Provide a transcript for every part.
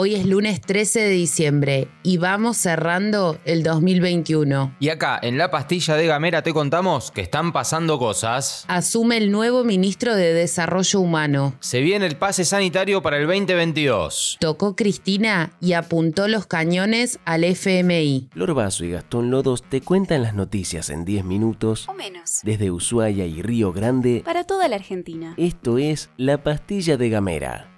Hoy es lunes 13 de diciembre y vamos cerrando el 2021. Y acá, en la pastilla de Gamera, te contamos que están pasando cosas. Asume el nuevo ministro de Desarrollo Humano. Se viene el pase sanitario para el 2022. Tocó Cristina y apuntó los cañones al FMI. Lorbazo y Gastón Lodos te cuentan las noticias en 10 minutos O menos. desde Ushuaia y Río Grande. Para toda la Argentina. Esto es La Pastilla de Gamera.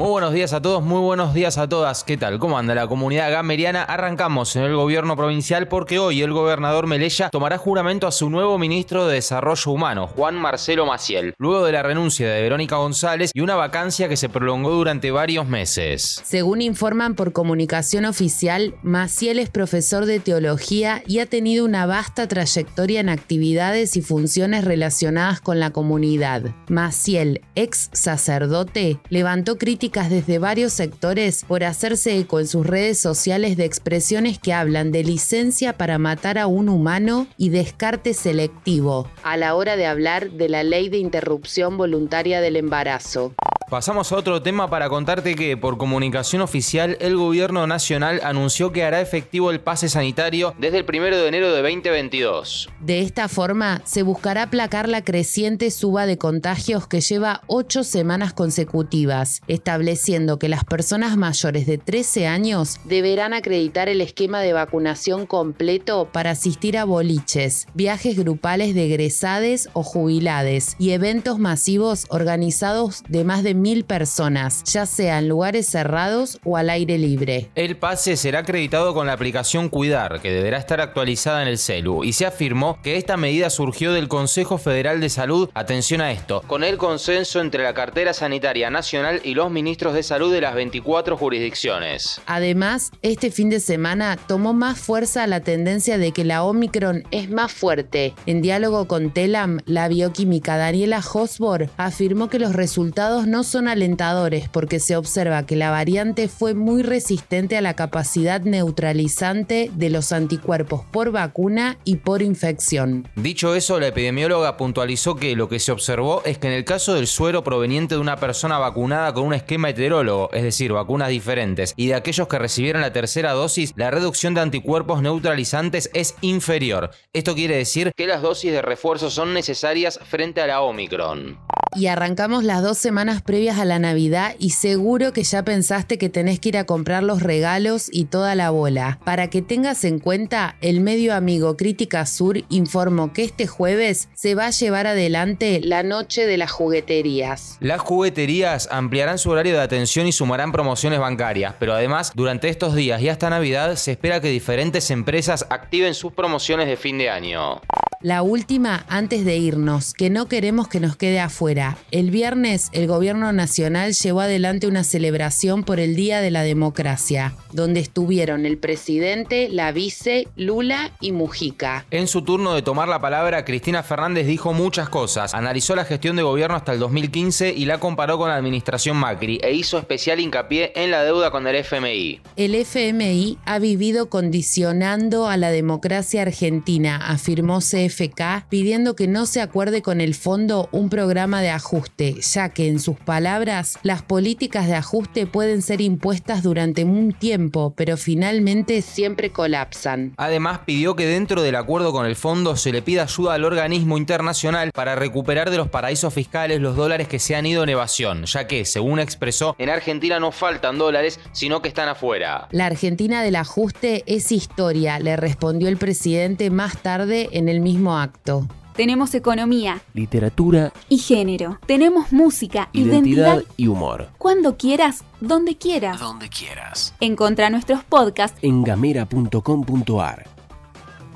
Muy buenos días a todos, muy buenos días a todas. ¿Qué tal? ¿Cómo anda la comunidad gameriana? Arrancamos en el gobierno provincial porque hoy el gobernador Melella tomará juramento a su nuevo ministro de Desarrollo Humano, Juan Marcelo Maciel, luego de la renuncia de Verónica González y una vacancia que se prolongó durante varios meses. Según informan por comunicación oficial, Maciel es profesor de teología y ha tenido una vasta trayectoria en actividades y funciones relacionadas con la comunidad. Maciel, ex sacerdote, levantó críticas desde varios sectores por hacerse eco en sus redes sociales de expresiones que hablan de licencia para matar a un humano y descarte selectivo a la hora de hablar de la ley de interrupción voluntaria del embarazo. Pasamos a otro tema para contarte que por comunicación oficial el gobierno nacional anunció que hará efectivo el pase sanitario desde el 1 de enero de 2022. De esta forma, se buscará aplacar la creciente suba de contagios que lleva ocho semanas consecutivas, estableciendo que las personas mayores de 13 años deberán acreditar el esquema de vacunación completo para asistir a boliches, viajes grupales de egresades o jubilades y eventos masivos organizados de más de mil personas, ya sea en lugares cerrados o al aire libre. El pase será acreditado con la aplicación Cuidar, que deberá estar actualizada en el celu, y se afirmó que esta medida surgió del Consejo Federal de Salud, atención a esto, con el consenso entre la cartera sanitaria nacional y los ministros de salud de las 24 jurisdicciones. Además, este fin de semana tomó más fuerza la tendencia de que la Omicron es más fuerte. En diálogo con Telam, la bioquímica Daniela Hosbor afirmó que los resultados no son alentadores porque se observa que la variante fue muy resistente a la capacidad neutralizante de los anticuerpos por vacuna y por infección. Dicho eso, la epidemióloga puntualizó que lo que se observó es que en el caso del suero proveniente de una persona vacunada con un esquema heterólogo, es decir, vacunas diferentes, y de aquellos que recibieron la tercera dosis, la reducción de anticuerpos neutralizantes es inferior. Esto quiere decir que las dosis de refuerzo son necesarias frente a la Omicron. Y arrancamos las dos semanas previas a la Navidad y seguro que ya pensaste que tenés que ir a comprar los regalos y toda la bola. Para que tengas en cuenta, el medio amigo Crítica Sur informó que este jueves se va a llevar adelante la noche de las jugueterías. Las jugueterías ampliarán su horario de atención y sumarán promociones bancarias, pero además, durante estos días y hasta Navidad, se espera que diferentes empresas activen sus promociones de fin de año. La última antes de irnos, que no queremos que nos quede afuera. El viernes el gobierno nacional llevó adelante una celebración por el Día de la Democracia, donde estuvieron el presidente, la vice, Lula y Mujica. En su turno de tomar la palabra, Cristina Fernández dijo muchas cosas. Analizó la gestión de gobierno hasta el 2015 y la comparó con la administración Macri e hizo especial hincapié en la deuda con el FMI. El FMI ha vivido condicionando a la democracia argentina, afirmó CFK, pidiendo que no se acuerde con el fondo un programa de ajuste, ya que en sus palabras, las políticas de ajuste pueden ser impuestas durante un tiempo, pero finalmente siempre colapsan. Además, pidió que dentro del acuerdo con el fondo se le pida ayuda al organismo internacional para recuperar de los paraísos fiscales los dólares que se han ido en evasión, ya que, según expresó, en Argentina no faltan dólares, sino que están afuera. La Argentina del ajuste es historia, le respondió el presidente más tarde en el mismo acto. Tenemos economía Literatura, y género. Tenemos música, identidad identidad. y humor. Cuando quieras, donde quieras. Donde quieras. Encontra nuestros podcasts En gamera.com.ar.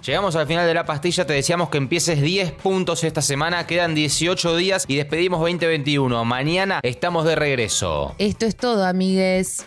Llegamos al final de la pastilla, te decíamos que empieces 10 puntos esta semana, quedan 18 días y despedimos 2021. Mañana estamos de regreso. Esto es todo, amigues.